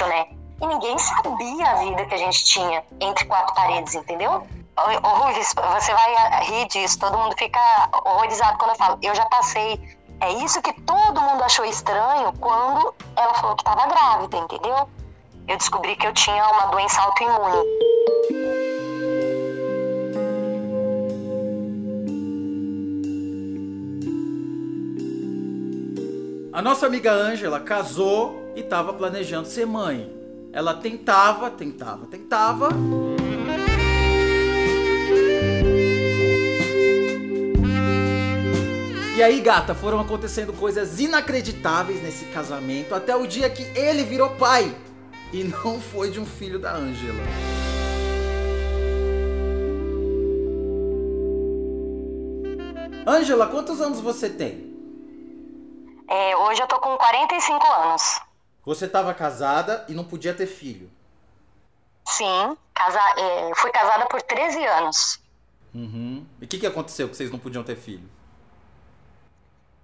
né? E ninguém sabia a vida que a gente tinha entre quatro paredes, entendeu? Ruiz, você vai rir disso, todo mundo fica horrorizado quando eu falo. Eu já passei. É isso que todo mundo achou estranho quando ela falou que estava grávida, entendeu? Eu descobri que eu tinha uma doença autoimune. A nossa amiga Ângela casou e estava planejando ser mãe. Ela tentava, tentava, tentava. E aí, gata, foram acontecendo coisas inacreditáveis nesse casamento até o dia que ele virou pai. E não foi de um filho da Ângela. Ângela, quantos anos você tem? É, hoje eu tô com 45 anos. Você estava casada e não podia ter filho. Sim, casa, é, fui casada por 13 anos. Uhum. E o que, que aconteceu que vocês não podiam ter filho?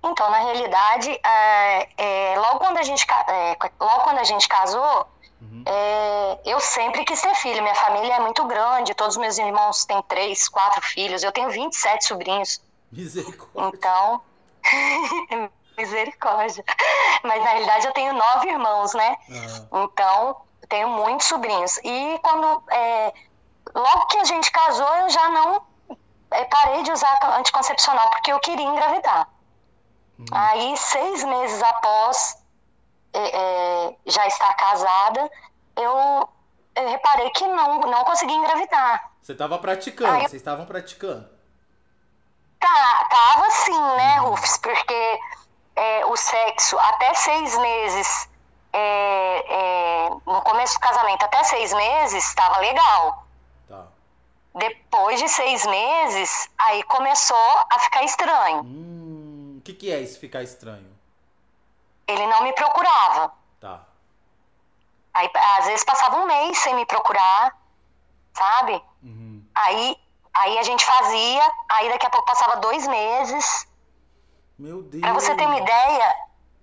Então, na realidade, é, é, logo, quando a gente, é, logo quando a gente casou, uhum. É, eu sempre quis ter filho. Minha família é muito grande, todos os meus irmãos têm três, quatro filhos. Eu tenho 27 sobrinhos. Misericórdia. Então, Misericórdia. Mas na realidade eu tenho nove irmãos, né? Uhum. Então, tenho muitos sobrinhos. E quando. É, logo que a gente casou, eu já não é, parei de usar anticoncepcional, porque eu queria engravidar. Uhum. Aí, seis meses após é, é já estar casada, eu, eu, reparei que não, não consegui engravidar. Você estava praticando, Aí, vocês estavam praticando. Tá, tava sim, né, uhum. Rufus? Sexo até seis meses, é, é, no começo do casamento, até seis meses, estava legal. Tá. Depois de seis meses, aí começou a ficar estranho. Hum, o que, que é isso, ficar estranho? Ele não me procurava. Tá. Aí, às vezes, passava um mês sem me procurar, sabe? Uhum. Aí, aí a gente fazia, aí daqui a pouco passava dois meses, meu Deus. Pra você ter uma ideia,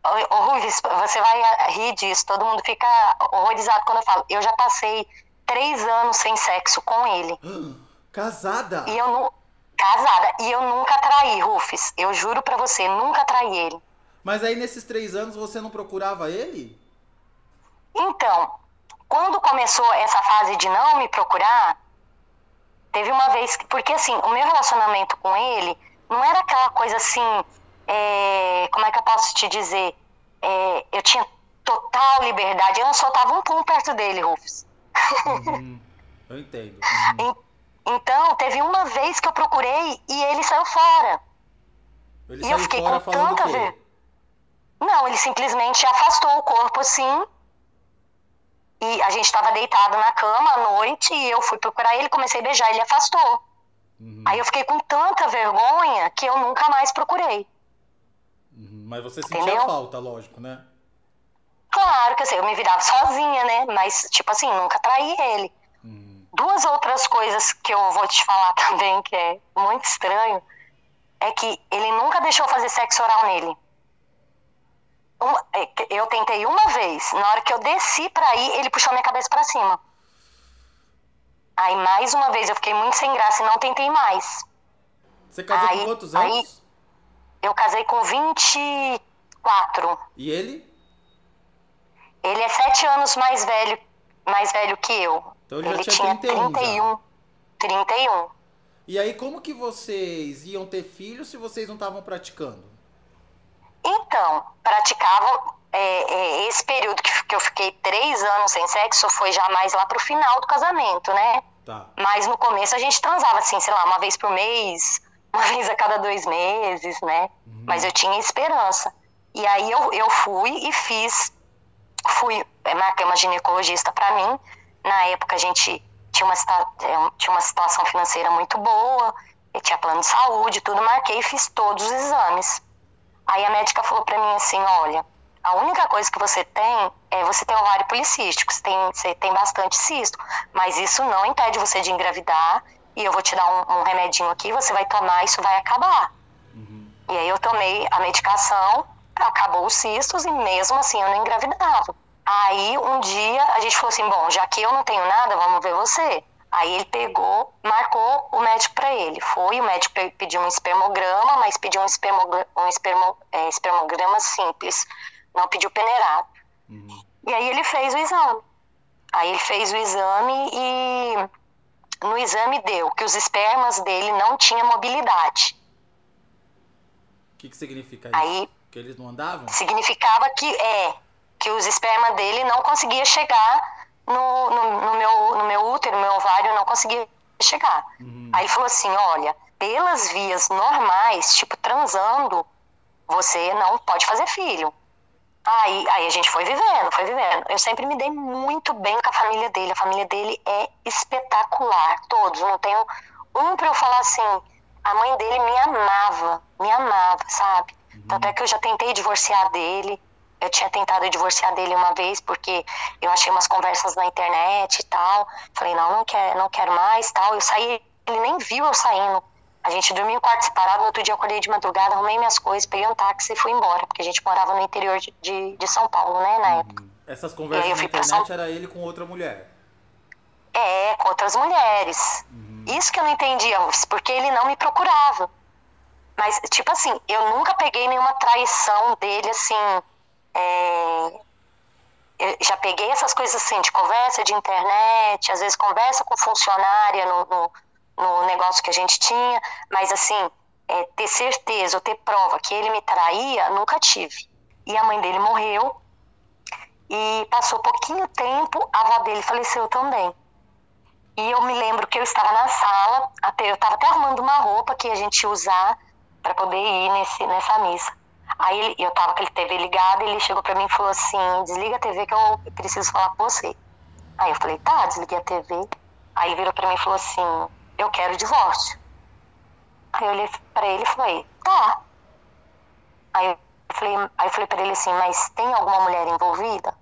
Ruiz, você vai rir disso, todo mundo fica horrorizado quando eu falo. Eu já passei três anos sem sexo com ele. Casada? E eu não. Casada. E eu nunca traí, Rufus. Eu juro pra você, nunca traí ele. Mas aí nesses três anos você não procurava ele? Então, quando começou essa fase de não me procurar, teve uma vez. Porque assim, o meu relacionamento com ele não era aquela coisa assim é, como é que eu posso te dizer? É, eu tinha total liberdade, eu não soltava um pum perto dele, Rufus. Uhum, eu entendo. Uhum. Então, teve uma vez que eu procurei e ele saiu fora. Ele e saiu eu fiquei com tanta vergonha. Não, ele simplesmente afastou o corpo assim. E a gente estava deitado na cama à noite e eu fui procurar ele, comecei a beijar, ele afastou. Uhum. Aí eu fiquei com tanta vergonha que eu nunca mais procurei. Mas você sentia Entendeu? falta, lógico, né? Claro que sei, eu me virava sozinha, né? Mas, tipo assim, nunca traí ele. Hum. Duas outras coisas que eu vou te falar também, que é muito estranho, é que ele nunca deixou fazer sexo oral nele. É, eu tentei uma vez, na hora que eu desci pra ir, ele puxou minha cabeça pra cima. Aí, mais uma vez, eu fiquei muito sem graça e não tentei mais. Você casou aí, com quantos anos? Aí, eu casei com 24. E ele? Ele é sete anos mais velho, mais velho que eu. Então ele, ele tinha, tinha 31. 31. 31. E aí, como que vocês iam ter filhos se vocês não estavam praticando? Então, praticavam. É, é, esse período que, que eu fiquei três anos sem sexo foi já mais lá pro final do casamento, né? Tá. Mas no começo a gente transava assim, sei lá, uma vez por mês, uma vez a cada dois meses, né? Uhum. Mas eu tinha esperança. E aí eu, eu fui e fiz, fui, marquei uma ginecologista para mim. Na época a gente tinha uma, é, tinha uma situação financeira muito boa, eu tinha plano de saúde, tudo, marquei e fiz todos os exames. Aí a médica falou para mim assim, olha, a única coisa que você tem é você tem ovário policístico, você tem, você tem bastante cisto, mas isso não impede você de engravidar e eu vou te dar um, um remedinho aqui, você vai tomar, isso vai acabar. Uhum. E aí eu tomei a medicação, acabou os cistos e mesmo assim eu não engravidava. Aí um dia a gente falou assim: bom, já que eu não tenho nada, vamos ver você. Aí ele pegou, marcou o médico para ele. Foi, o médico pediu um espermograma, mas pediu um, espermogra um espermo, é, espermograma simples, não pediu peneirado. Uhum. E aí ele fez o exame. Aí ele fez o exame e no exame deu que os espermas dele não tinham mobilidade. O que, que significa isso? Aí, que eles não andavam? Significava que é que os espermas dele não conseguia chegar no, no, no, meu, no meu útero, no meu ovário, não conseguia chegar. Uhum. Aí ele falou assim: olha, pelas vias normais, tipo transando, você não pode fazer filho. Aí, aí a gente foi vivendo, foi vivendo. Eu sempre me dei muito bem com a família dele. A família dele é espetacular, todos. Não tenho um para eu falar assim. A mãe dele me amava, me amava, sabe? Uhum. Tanto é que eu já tentei divorciar dele. Eu tinha tentado divorciar dele uma vez porque eu achei umas conversas na internet e tal. Falei, não, não quero, não quero mais, tal. Eu saí, ele nem viu eu saindo. A gente dormiu em quarto separado, no outro dia eu acordei de madrugada, arrumei minhas coisas, peguei um táxi e fui embora, porque a gente morava no interior de, de, de São Paulo, né, na uhum. época. Essas conversas na internet São... era ele com outra mulher? É, com outras mulheres. Uhum. Isso que eu não entendia, porque ele não me procurava. Mas, tipo assim, eu nunca peguei nenhuma traição dele, assim. É... Eu já peguei essas coisas assim, de conversa de internet, às vezes conversa com funcionária no, no no negócio que a gente tinha, mas assim, é, ter certeza ou ter prova que ele me traía, nunca tive. E a mãe dele morreu, e passou pouquinho tempo, a avó dele faleceu também. E eu me lembro que eu estava na sala, até eu estava até arrumando uma roupa que a gente ia usar para poder ir nesse, nessa missa. Aí eu estava com a TV ligada, ele chegou para mim e falou assim: desliga a TV que eu preciso falar com você. Aí eu falei: tá, desliguei a TV. Aí ele virou para mim e falou assim: eu quero divórcio. Aí eu olhei pra ele e falei, tá. Aí eu falei, aí eu falei pra ele assim, mas tem alguma mulher envolvida?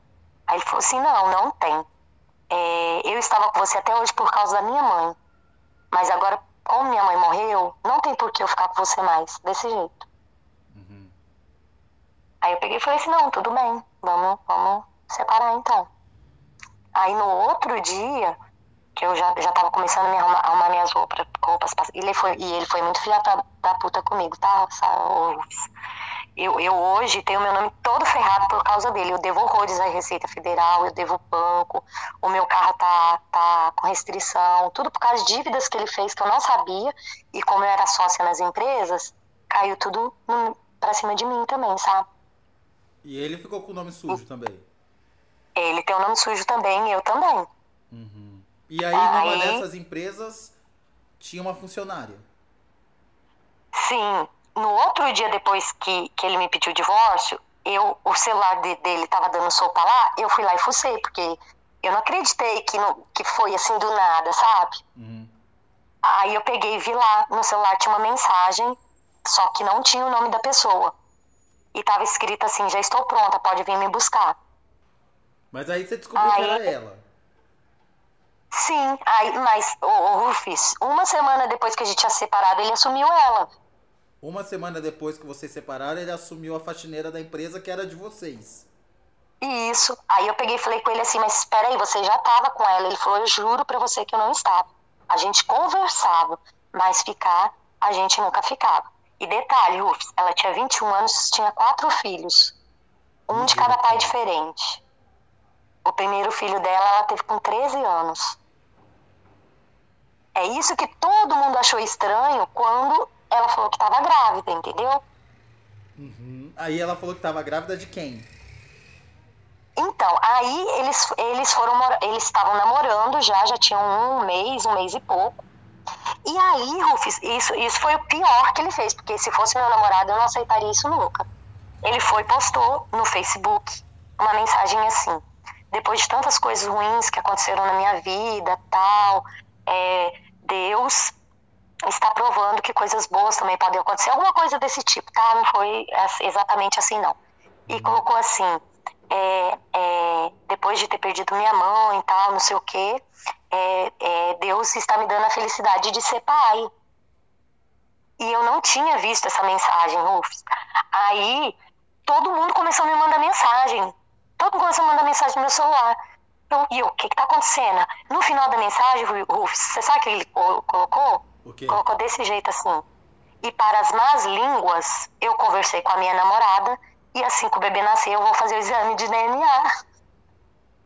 Aí ele falou assim, não, não tem. É, eu estava com você até hoje por causa da minha mãe. Mas agora, como minha mãe morreu, não tem por que eu ficar com você mais, desse jeito. Uhum. Aí eu peguei e falei assim, não, tudo bem, vamos, vamos separar então. Aí no outro dia, que eu já, já tava começando a me arrumar, arrumar minhas roupas, roupas e ele foi e ele foi muito filha da, da puta comigo, tá? Eu, eu hoje tenho meu nome todo ferrado por causa dele. Eu devo horrores à Receita Federal, eu devo banco, o meu carro tá, tá com restrição, tudo por causa de dívidas que ele fez que eu não sabia. E como eu era sócia nas empresas, caiu tudo no, pra cima de mim também, sabe? E ele ficou com o nome sujo também? Ele tem o nome sujo também, eu também. Uhum. E aí, numa dessas empresas, tinha uma funcionária. Sim. No outro dia depois que, que ele me pediu o divórcio, eu, o celular de, dele tava dando sopa lá, eu fui lá e fucei, porque eu não acreditei que, que foi assim do nada, sabe? Uhum. Aí eu peguei e vi lá, no celular tinha uma mensagem, só que não tinha o nome da pessoa. E tava escrito assim, já estou pronta, pode vir me buscar. Mas aí você descobriu aí, que era ela. Sim, aí, mas o, Rufus, uma semana depois que a gente tinha separado, ele assumiu ela. Uma semana depois que vocês separaram, ele assumiu a faxineira da empresa que era de vocês. Isso. Aí eu peguei e falei com ele assim, mas espera aí, você já estava com ela. Ele falou, eu juro pra você que eu não estava. A gente conversava, mas ficar, a gente nunca ficava. E detalhe, Rufus, ela tinha 21 anos, tinha quatro filhos. Um de cada pai diferente. O primeiro filho dela, ela teve com 13 anos. É isso que todo mundo achou estranho quando ela falou que estava grávida, entendeu? Uhum. Aí ela falou que estava grávida de quem? Então, aí eles, eles foram eles estavam namorando já, já tinham um mês, um mês e pouco. E aí, Rufus, isso, isso foi o pior que ele fez, porque se fosse meu namorado eu não aceitaria isso nunca. Ele foi e postou no Facebook uma mensagem assim: depois de tantas coisas ruins que aconteceram na minha vida, tal, é, Deus está provando que coisas boas também podem acontecer, alguma coisa desse tipo, tá? Não foi exatamente assim, não. E colocou assim, é, é, depois de ter perdido minha mãe e tal, não sei o quê, é, é, Deus está me dando a felicidade de ser pai. E eu não tinha visto essa mensagem, Rufus. Aí, todo mundo começou a me mandar mensagem. começou a mandar mensagem no meu celular. Eu, e o que que tá acontecendo? No final da mensagem, Rufus, você sabe o que ele colocou? O quê? Colocou desse jeito assim. E para as más línguas, eu conversei com a minha namorada e assim que o bebê nascer, eu vou fazer o exame de DNA.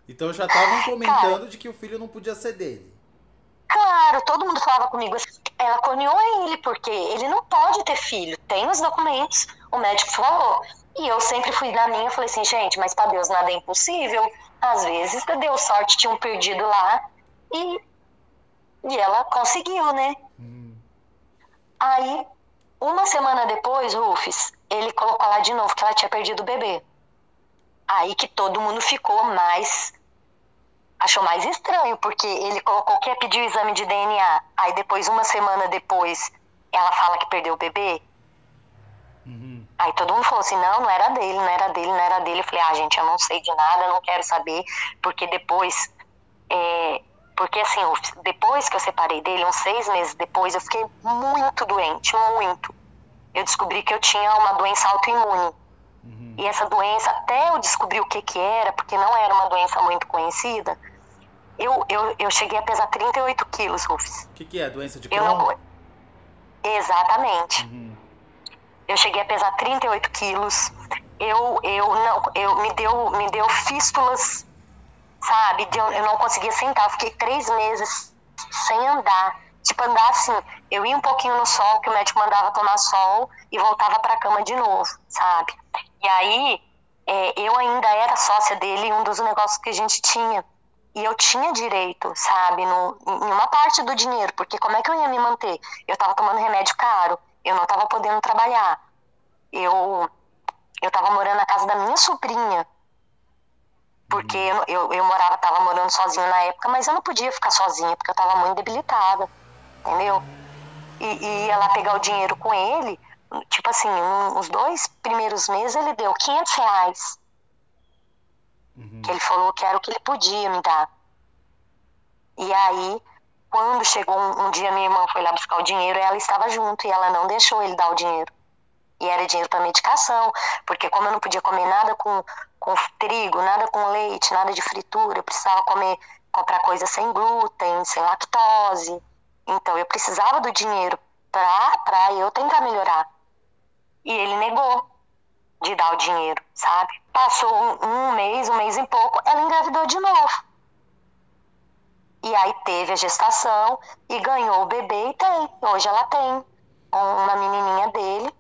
Então já estavam comentando Cara, de que o filho não podia ser dele. Claro, todo mundo falava comigo assim, ela corneou ele, porque ele não pode ter filho. Tem os documentos, o médico falou. E eu sempre fui na minha, falei assim, gente, mas para Deus nada é impossível. Às vezes deu sorte, tinha um perdido lá e, e ela conseguiu, né? Hum. Aí, uma semana depois, Rufus, ele colocou lá de novo que ela tinha perdido o bebê. Aí que todo mundo ficou mais achou mais estranho, porque ele colocou que ia pedir o exame de DNA. Aí depois, uma semana depois, ela fala que perdeu o bebê. Uhum. Aí todo mundo falou assim, não, não era dele, não era dele, não era dele. Eu falei, ah, gente, eu não sei de nada, não quero saber, porque depois, é, porque assim, depois que eu separei dele, uns seis meses depois, eu fiquei muito doente, muito. Eu descobri que eu tinha uma doença autoimune. Uhum. E essa doença, até eu descobrir o que que era, porque não era uma doença muito conhecida, eu, eu, eu cheguei a pesar 38 quilos, Rufus. O que, que é? Doença de Crohn? Não... Exatamente. Uhum. Eu cheguei a pesar 38 quilos. Eu, eu não, eu me deu, me deu fístulas, sabe? Eu, eu não conseguia sentar. Eu fiquei três meses sem andar. Tipo, andar assim. Eu ia um pouquinho no sol, que o médico mandava tomar sol, e voltava para a cama de novo, sabe? E aí, é, eu ainda era sócia dele um dos negócios que a gente tinha. E eu tinha direito, sabe, no, em uma parte do dinheiro, porque como é que eu ia me manter? Eu estava tomando remédio caro, eu não estava podendo trabalhar. Eu eu estava morando na casa da minha sobrinha, porque eu, eu, eu morava, estava morando sozinha na época, mas eu não podia ficar sozinha, porque eu estava muito debilitada, entendeu? E, e ela pegar o dinheiro com ele, tipo assim, um, os dois primeiros meses ele deu 500 reais. Uhum. Que ele falou que era o que ele podia me dar. E aí, quando chegou um, um dia, minha irmã foi lá buscar o dinheiro, ela estava junto e ela não deixou ele dar o dinheiro. E era dinheiro para medicação, porque como eu não podia comer nada com, com trigo, nada com leite, nada de fritura, eu precisava comer, comprar coisas sem glúten, sem lactose. Então eu precisava do dinheiro para eu tentar melhorar. E ele negou de dar o dinheiro, sabe? Passou um, um mês, um mês e pouco, ela engravidou de novo. E aí teve a gestação e ganhou o bebê e tem. Hoje ela tem uma menininha dele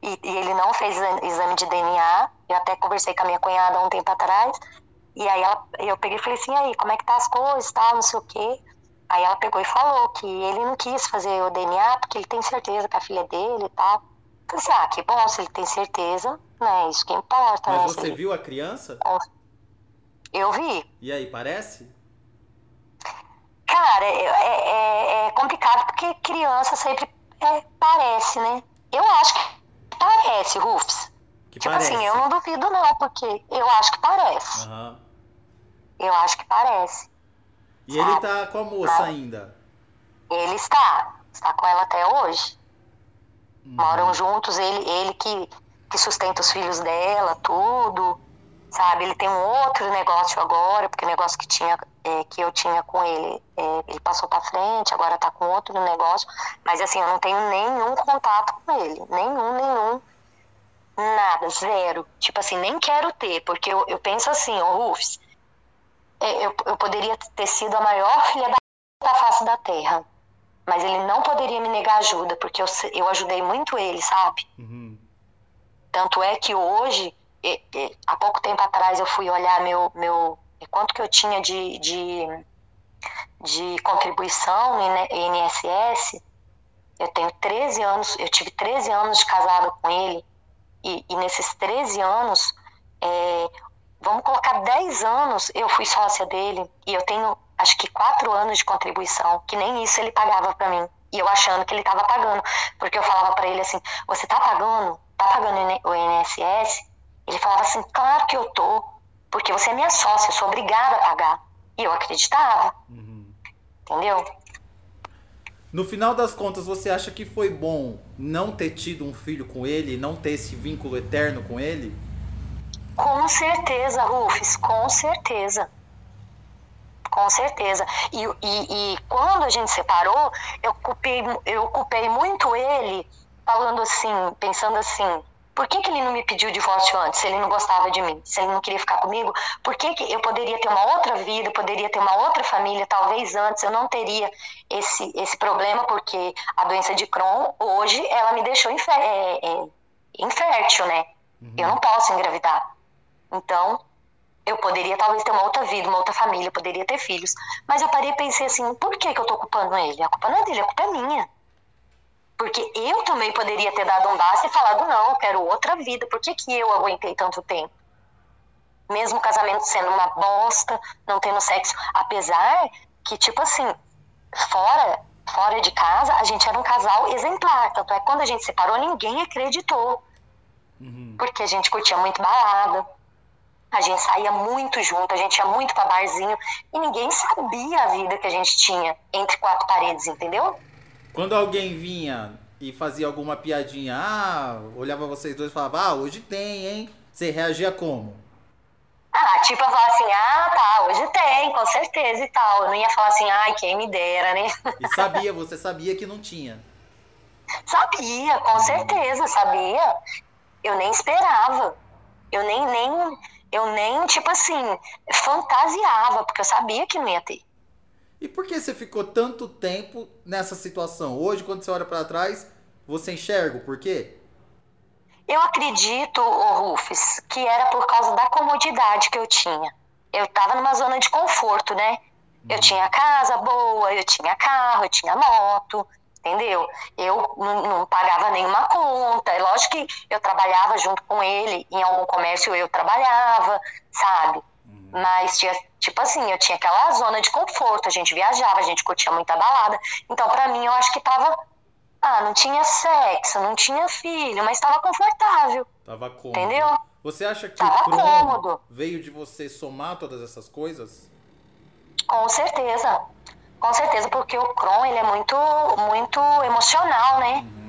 e, e, ele não fez exame de DNA. Eu até conversei com a minha cunhada há um tempo atrás. E aí ela, eu peguei e falei assim, aí, como é que tá as coisas, tal, não sei o quê. Aí ela pegou e falou que ele não quis fazer o DNA porque ele tem certeza que a filha é dele e tal. Eu falei assim, ah, que bom, se ele tem certeza, né? Isso que importa. Mas né? você viu a criança? Eu vi. E aí, parece? Cara, é, é, é, complicado porque criança sempre é, parece, né? Eu acho que parece, Rufus. Que tipo assim, parece. assim, eu não duvido não, porque eu acho que parece. Uhum. Eu acho que parece. E sabe? ele tá com a moça Mas ainda? Ele está. Está com ela até hoje. Uhum. Moram juntos, ele, ele que, que sustenta os filhos dela, tudo. Sabe? Ele tem um outro negócio agora, porque o negócio que, tinha, é, que eu tinha com ele, é, ele passou para frente, agora tá com outro negócio. Mas assim, eu não tenho nenhum contato com ele. Nenhum, nenhum. Nada, zero. Tipo assim, nem quero ter, porque eu, eu penso assim, ô Rufus, é, eu, eu poderia ter sido a maior filha da face da terra mas ele não poderia me negar ajuda, porque eu, eu ajudei muito ele, sabe? Uhum. Tanto é que hoje, e, e, há pouco tempo atrás, eu fui olhar meu, meu quanto que eu tinha de, de, de contribuição no INSS. Eu tenho 13 anos, eu tive 13 anos de casado com ele, e, e nesses 13 anos, é, vamos colocar 10 anos, eu fui sócia dele, e eu tenho acho que quatro anos de contribuição, que nem isso ele pagava para mim. E eu achando que ele estava pagando, porque eu falava para ele assim: "Você tá pagando? Tá pagando o INSS?" Ele falava assim: "Claro que eu tô, porque você é minha sócia, eu sou obrigada a pagar." E eu acreditava. Uhum. Entendeu? No final das contas, você acha que foi bom não ter tido um filho com ele, não ter esse vínculo eterno com ele? Com certeza, Rufus, com certeza. Com certeza. E, e, e quando a gente separou, eu culpei, eu culpei muito ele, falando assim, pensando assim, por que, que ele não me pediu divórcio antes, se ele não gostava de mim, se ele não queria ficar comigo? Por que, que eu poderia ter uma outra vida, poderia ter uma outra família, talvez antes eu não teria esse, esse problema, porque a doença de Crohn, hoje, ela me deixou infé é, é, infértil, né? Uhum. Eu não posso engravidar. Então, eu poderia talvez ter uma outra vida, uma outra família, poderia ter filhos. Mas eu parei e pensei assim, por que, que eu tô culpando ele? A culpa não é dele, a culpa é minha. Porque eu também poderia ter dado um basta e falado, não, eu quero outra vida. Por que, que eu aguentei tanto tempo? Mesmo o casamento sendo uma bosta, não tendo sexo. Apesar que, tipo assim, fora, fora de casa, a gente era um casal exemplar. Tanto é que quando a gente separou, ninguém acreditou. Uhum. Porque a gente curtia muito balada. A gente saía muito junto, a gente ia muito pra barzinho. E ninguém sabia a vida que a gente tinha entre quatro paredes, entendeu? Quando alguém vinha e fazia alguma piadinha, ah, olhava vocês dois e falava, ah, hoje tem, hein? Você reagia como? Ah, tipo, eu falava assim, ah, tá, hoje tem, com certeza e tal. Eu não ia falar assim, ai, quem me dera, né? E sabia, você sabia que não tinha? Sabia, com certeza, sabia. Eu nem esperava. Eu nem, nem, eu nem, tipo assim, fantasiava, porque eu sabia que não ia ter. E por que você ficou tanto tempo nessa situação? Hoje, quando você olha para trás, você enxerga o porquê? Eu acredito, Rufus, que era por causa da comodidade que eu tinha. Eu estava numa zona de conforto, né? Eu uhum. tinha casa boa, eu tinha carro, eu tinha moto, entendeu? Eu não, não, pagava nenhuma conta. É lógico que eu trabalhava junto com ele, em algum comércio eu trabalhava, sabe? Mas tinha Tipo assim, eu tinha aquela zona de conforto, a gente viajava, a gente curtia muita balada. Então, para mim, eu acho que tava. Ah, não tinha sexo, não tinha filho, mas tava confortável. Tava cômodo. Entendeu? Você acha que tava o cômodo. veio de você somar todas essas coisas? Com certeza. Com certeza, porque o Crohn, ele é muito, muito emocional, né? Uhum.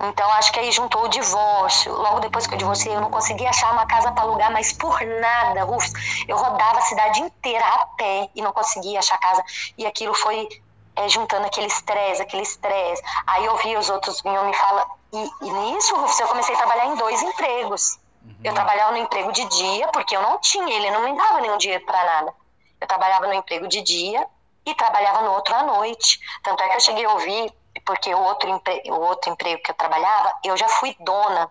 Então acho que aí juntou o divórcio. Logo depois que eu divorciei, eu não conseguia achar uma casa para alugar, mas por nada, Rufus. Eu rodava a cidade inteira a pé e não conseguia achar casa. E aquilo foi é, juntando aquele estresse, aquele estresse. Aí eu vi os outros vinham me falar. E, e nisso, Rufus, eu comecei a trabalhar em dois empregos. Uhum. Eu trabalhava no emprego de dia, porque eu não tinha, ele não me dava nenhum dinheiro para nada. Eu trabalhava no emprego de dia e trabalhava no outro à noite. Tanto é que eu cheguei a ouvir porque o outro, empre... o outro emprego que eu trabalhava, eu já fui dona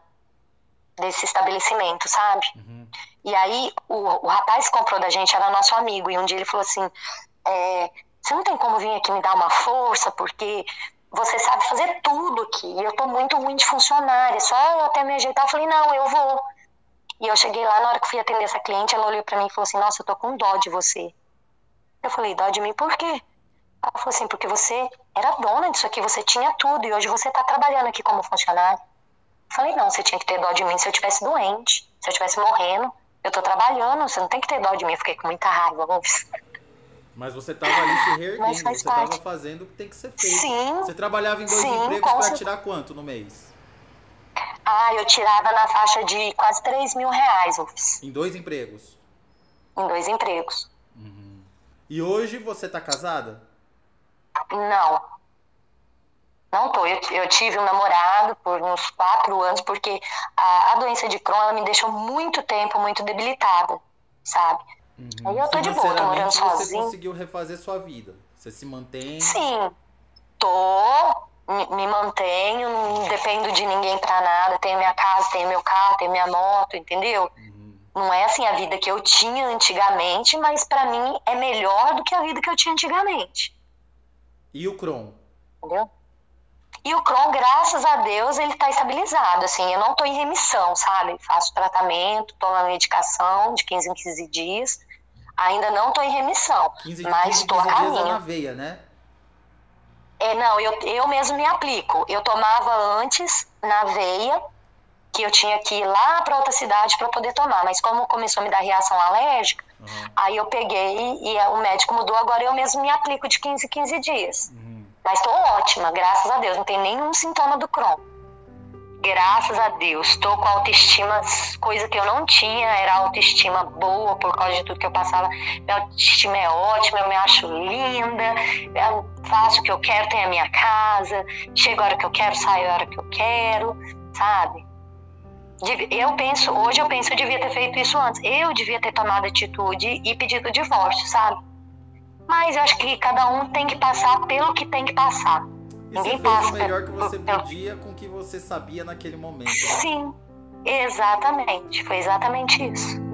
desse estabelecimento, sabe? Uhum. E aí o, o rapaz que comprou da gente era nosso amigo, e um dia ele falou assim: é, Você não tem como vir aqui me dar uma força, porque você sabe fazer tudo aqui, e eu tô muito ruim de funcionária, só eu até me ajeitar. Eu falei: Não, eu vou. E eu cheguei lá, na hora que fui atender essa cliente, ela olhou para mim e falou assim: Nossa, eu tô com dó de você. Eu falei: Dó de mim por quê? Ela falou assim, porque você era dona disso aqui, você tinha tudo e hoje você está trabalhando aqui como funcionário. Falei, não, você tinha que ter dó de mim se eu tivesse doente, se eu tivesse morrendo. Eu tô trabalhando, você não tem que ter dó de mim. Eu fiquei com muita raiva, vamos. Mas você tava ali se reerguendo, você parte. tava fazendo o que tem que ser feito. Sim. Você trabalhava em dois sim, empregos para tirar quanto no mês? Ah, eu tirava na faixa de quase 3 mil reais, Ufs. Em dois empregos? Em dois empregos. Uhum. E hoje você tá casada? Não. Não tô. Eu, eu tive um namorado por uns quatro anos, porque a, a doença de Crohn me deixou muito tempo muito debilitada, sabe? Uhum. Aí eu tô de boa, tô morando sozinha. Você conseguiu refazer sua vida? Você se mantém? Sim. Tô, me, me mantenho, não dependo de ninguém pra nada. Tenho minha casa, tenho meu carro, tenho minha moto, entendeu? Uhum. Não é assim a vida que eu tinha antigamente, mas para mim é melhor do que a vida que eu tinha antigamente. E o Crohn? Entendeu? E o Crohn, graças a Deus, ele está estabilizado, assim, eu não estou em remissão, sabe? Faço tratamento, tomo medicação de 15 em 15 dias, ainda não estou em remissão, 15, mas estou a caminho. Dias é na veia, né? É, não, eu, eu mesmo me aplico. Eu tomava antes na veia, que eu tinha que ir lá para outra cidade para poder tomar, mas como começou a me dar reação alérgica, Uhum. Aí eu peguei e o médico mudou, agora eu mesmo me aplico de 15 em 15 dias. Uhum. Mas estou ótima, graças a Deus, não tem nenhum sintoma do Crohn. graças a Deus, estou com autoestima, coisa que eu não tinha, era autoestima boa por causa de tudo que eu passava. Minha autoestima é ótima, eu me acho linda, eu faço o que eu quero, tenho a minha casa, chego a hora que eu quero, saio a hora que eu quero, sabe? Eu penso, hoje eu penso, eu devia ter feito isso antes. Eu devia ter tomado atitude e pedido o divórcio, sabe? Mas eu acho que cada um tem que passar pelo que tem que passar. E Ninguém você fez passa o melhor que você podia com o que você sabia naquele momento. Sim, exatamente. Foi exatamente isso.